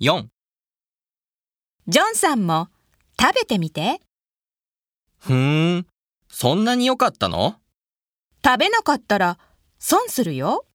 4ジョンさんも食べてみて。ふーん、そんなに良かったの？食べなかったら損するよ。